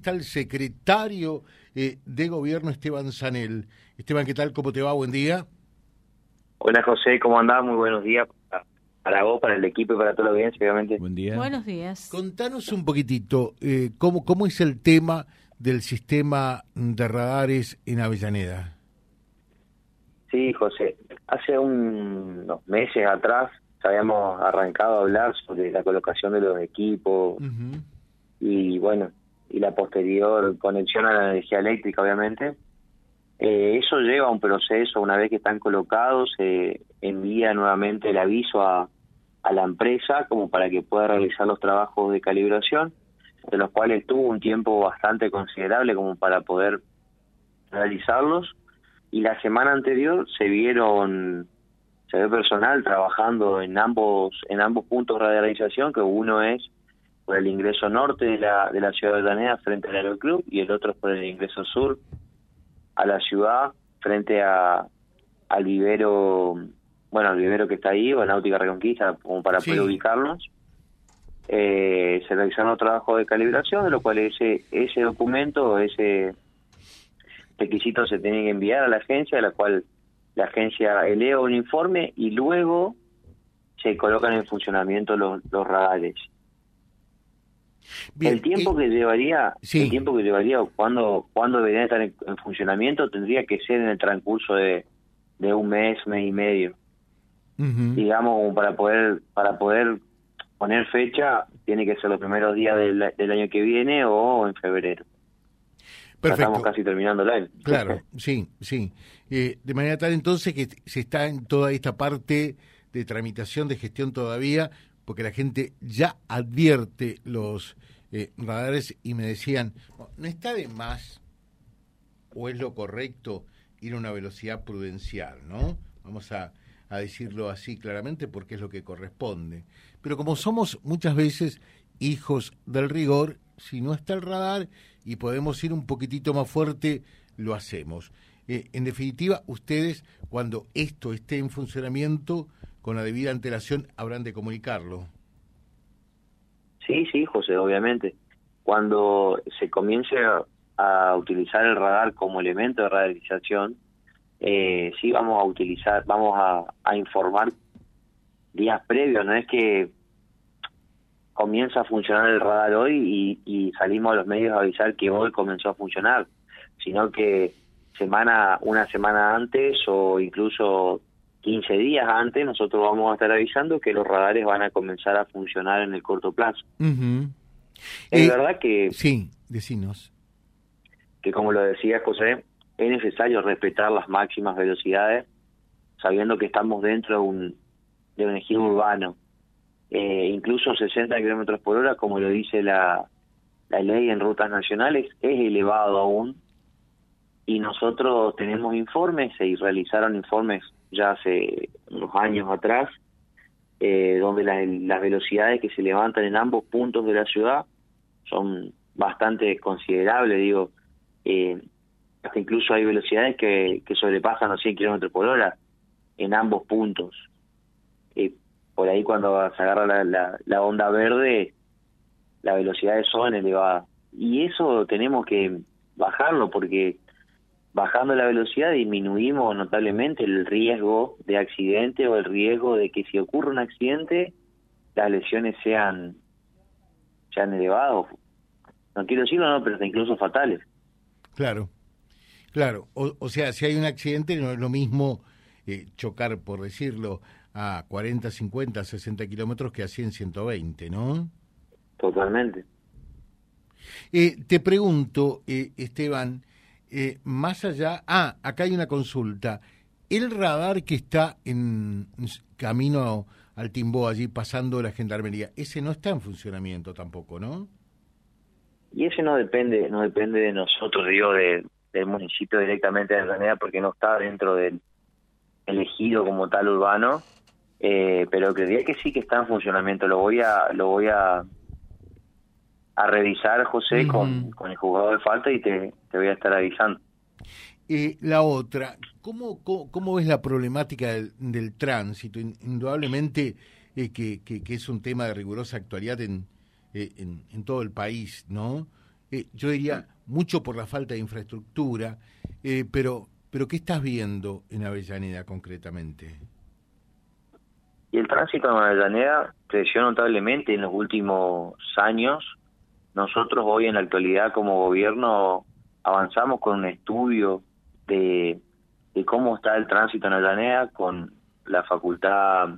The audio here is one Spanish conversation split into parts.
está el secretario eh, de Gobierno, Esteban Sanel. Esteban, ¿qué tal? ¿Cómo te va? Buen día. Hola José, ¿cómo andás? Muy buenos días para vos, para el equipo y para toda la audiencia, obviamente. Buen día. Buenos días. Contanos un poquitito, eh, ¿cómo, ¿cómo es el tema del sistema de radares en Avellaneda? Sí, José. Hace unos meses atrás habíamos arrancado a hablar sobre la colocación de los equipos y bueno, y la posterior conexión a la energía eléctrica, obviamente. Eh, eso lleva un proceso, una vez que están colocados, se envía nuevamente el aviso a, a la empresa como para que pueda realizar los trabajos de calibración, de los cuales tuvo un tiempo bastante considerable como para poder realizarlos. Y la semana anterior se vieron se ve personal trabajando en ambos en ambos puntos de radialización, que uno es por el ingreso norte de la, de la ciudad de Danea frente al aeroclub y el otro es por el ingreso sur a la ciudad frente a al vivero bueno al vivero que está ahí o a Náutica Reconquista como para poder ubicarnos eh, se realizaron trabajos de calibración de lo cual ese ese documento ese requisito se tiene que enviar a la agencia de la cual la agencia eleva un informe y luego se colocan en funcionamiento los, los radares el tiempo que llevaría, el tiempo que llevaría cuando cuando deberían estar en, funcionamiento tendría que ser en el transcurso de, de un mes, mes y medio. Digamos, para poder para poder poner fecha, tiene que ser los primeros días del, del año que viene o en febrero. Perfecto. Estamos casi terminando el año. Claro, sí, sí. Eh, de manera tal entonces que se está en toda esta parte de tramitación, de gestión todavía, porque la gente ya advierte los eh, radares y me decían, ¿no está de más o es lo correcto ir a una velocidad prudencial, ¿no? Vamos a, a decirlo así claramente porque es lo que corresponde. Pero como somos muchas veces hijos del rigor, si no está el radar y podemos ir un poquitito más fuerte, lo hacemos. Eh, en definitiva, ustedes, cuando esto esté en funcionamiento, con la debida antelación habrán de comunicarlo. Sí, sí, José, obviamente. Cuando se comience a, utilizar el radar como elemento de radarización, eh, sí vamos a utilizar, vamos a, informar días previos, no es que comienza a funcionar el radar hoy y, y, salimos a los medios a avisar que hoy comenzó a funcionar, sino que semana, una semana antes o incluso 15 días antes nosotros vamos a estar avisando que los radares van a comenzar a funcionar en el corto plazo. Es eh, verdad que... Sí, decinos. Que como lo decía José, es necesario respetar las máximas velocidades sabiendo que estamos dentro de un, de un ejido urbano. Eh, incluso 60 kilómetros por hora, como lo dice la, la ley en rutas nacionales, es elevado aún. Y nosotros tenemos informes, se realizaron informes ya hace unos años atrás, eh, donde las velocidades que se levantan en ambos puntos de la ciudad son bastante considerables, digo, eh, hasta incluso hay velocidades que, que sobrepasan los 100 kilómetros por hora en ambos puntos. Eh, por ahí cuando se agarra la, la, la onda verde, las velocidades son elevadas. Y eso tenemos que bajarlo porque bajando la velocidad disminuimos notablemente el riesgo de accidente o el riesgo de que si ocurre un accidente las lesiones sean sean elevadas. No quiero decirlo no pero incluso fatales. Claro claro. O, sea si hay un accidente no es lo mismo eh, chocar por decirlo a 40 50 60 kilómetros que a 100 120 no totalmente. Eh, te pregunto eh, Esteban eh, más allá, ah, acá hay una consulta. El radar que está en camino al Timbó, allí pasando la gendarmería, ese no está en funcionamiento tampoco, ¿no? Y ese no depende, no depende de nosotros, digo, del municipio directamente de Avellaneda, porque no está dentro del elegido como tal urbano, eh, pero creería que sí que está en funcionamiento. Lo voy a, lo voy a a revisar, José, con, con el jugador de falta y te, te voy a estar avisando. Eh, la otra, ¿cómo, cómo, ves la problemática del, tránsito? Indudablemente eh, que, que, es un tema de rigurosa actualidad en, eh, en, todo el país, ¿no? eh, yo diría mucho por la falta de infraestructura, pero, pero ¿qué estás viendo en Avellaneda concretamente? Y el tránsito en Avellaneda creció notablemente en los últimos años. Nosotros hoy en la actualidad como gobierno avanzamos con un estudio de, cómo está el tránsito en Avellaneda con la facultad,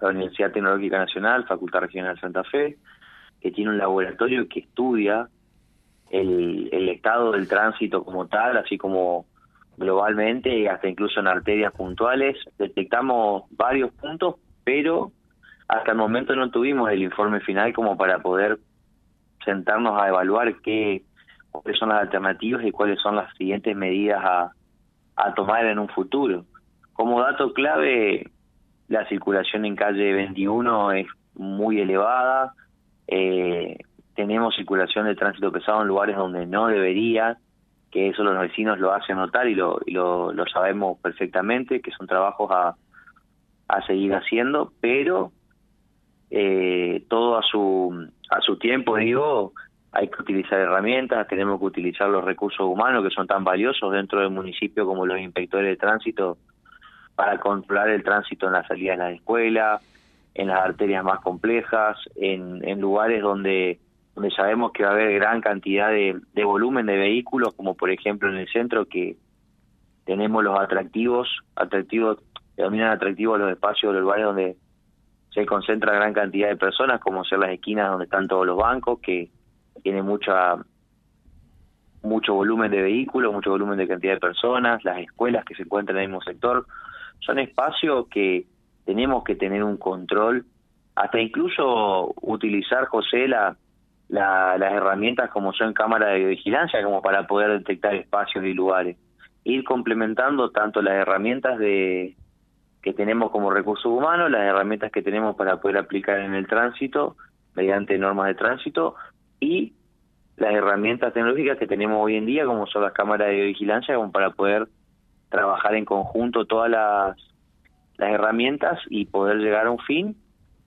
la Universidad Tecnológica Nacional, Facultad Regional Santa Fe, que tiene un laboratorio que estudia el estado del tránsito como tal, así como globalmente y hasta incluso en arterias puntuales. Detectamos varios puntos, pero hasta el momento no tuvimos el informe final como para poder sentarnos a evaluar qué cuáles son las alternativas y cuáles son las siguientes medidas a, a tomar en un futuro. Como dato clave, la circulación en calle 21 es muy elevada, eh, tenemos circulación de tránsito pesado en lugares donde no debería, que eso los vecinos lo hacen notar y lo, y lo, lo sabemos perfectamente, que son trabajos a, a seguir haciendo, pero eh, todo a su, a su tiempo, digo, hay que utilizar herramientas, tenemos que utilizar los recursos humanos que son tan valiosos dentro del municipio como los inspectores de tránsito para controlar el tránsito en la salida de la escuela, en las arterias más complejas, en, en lugares donde donde sabemos que va a haber gran cantidad de, de volumen de vehículos, como por ejemplo en el centro que tenemos los atractivos, atractivos, denominan atractivos los espacios, los lugares donde se concentra gran cantidad de personas, como ser las esquinas donde están todos los bancos, que tiene mucha mucho volumen de vehículos, mucho volumen de cantidad de personas, las escuelas que se encuentran en el mismo sector, son espacios que tenemos que tener un control, hasta incluso utilizar, José, la, la, las herramientas como son cámaras de vigilancia, como para poder detectar espacios y lugares. Ir complementando tanto las herramientas de que tenemos como recursos humanos, las herramientas que tenemos para poder aplicar en el tránsito, mediante normas de tránsito, y las herramientas tecnológicas que tenemos hoy en día, como son las cámaras de vigilancia, como para poder trabajar en conjunto todas las, las herramientas y poder llegar a un fin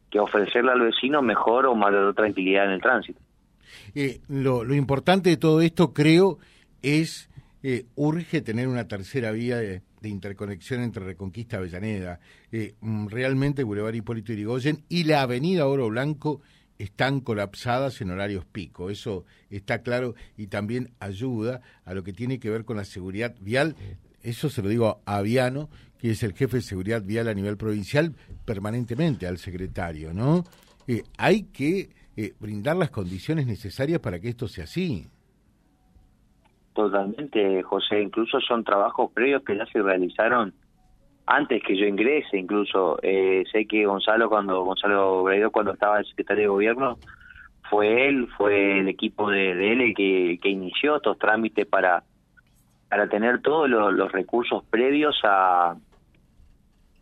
que ofrecerle al vecino mejor o mayor tranquilidad en el tránsito. Eh, lo, importante de todo esto, creo, es eh, urge tener una tercera vía de, de interconexión entre Reconquista y Avellaneda. Eh, mm, realmente Boulevard Hipólito Yrigoyen y la Avenida Oro Blanco están colapsadas en horarios pico. Eso está claro y también ayuda a lo que tiene que ver con la seguridad vial. Eso se lo digo a Aviano, que es el jefe de seguridad vial a nivel provincial, permanentemente al secretario, ¿no? Eh, hay que eh, brindar las condiciones necesarias para que esto sea así. Totalmente, José. Incluso son trabajos previos que ya se realizaron antes que yo ingrese. Incluso eh, sé que Gonzalo, cuando Gonzalo Bredo, cuando estaba el secretario de gobierno, fue él, fue el equipo de, de él el que, que inició estos trámites para para tener todos los, los recursos previos a,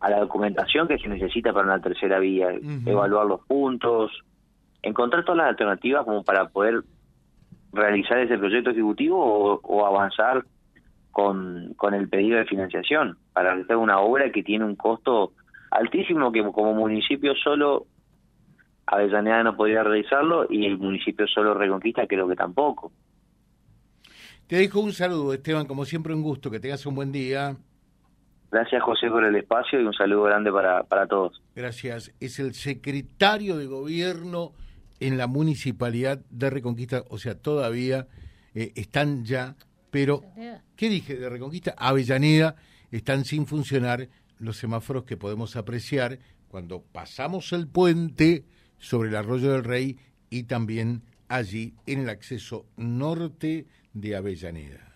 a la documentación que se necesita para una tercera vía, uh -huh. evaluar los puntos, encontrar todas las alternativas como para poder realizar ese proyecto ejecutivo o, o avanzar con, con el pedido de financiación para realizar una obra que tiene un costo altísimo que como municipio solo Avellaneda no podría realizarlo y el municipio solo Reconquista creo que tampoco. Te dejo un saludo, Esteban, como siempre un gusto, que tengas un buen día. Gracias, José, por el espacio y un saludo grande para, para todos. Gracias. Es el secretario de gobierno en la municipalidad de Reconquista, o sea, todavía eh, están ya, pero, ¿qué dije de Reconquista? Avellaneda, están sin funcionar los semáforos que podemos apreciar cuando pasamos el puente sobre el arroyo del Rey y también allí en el acceso norte de Avellaneda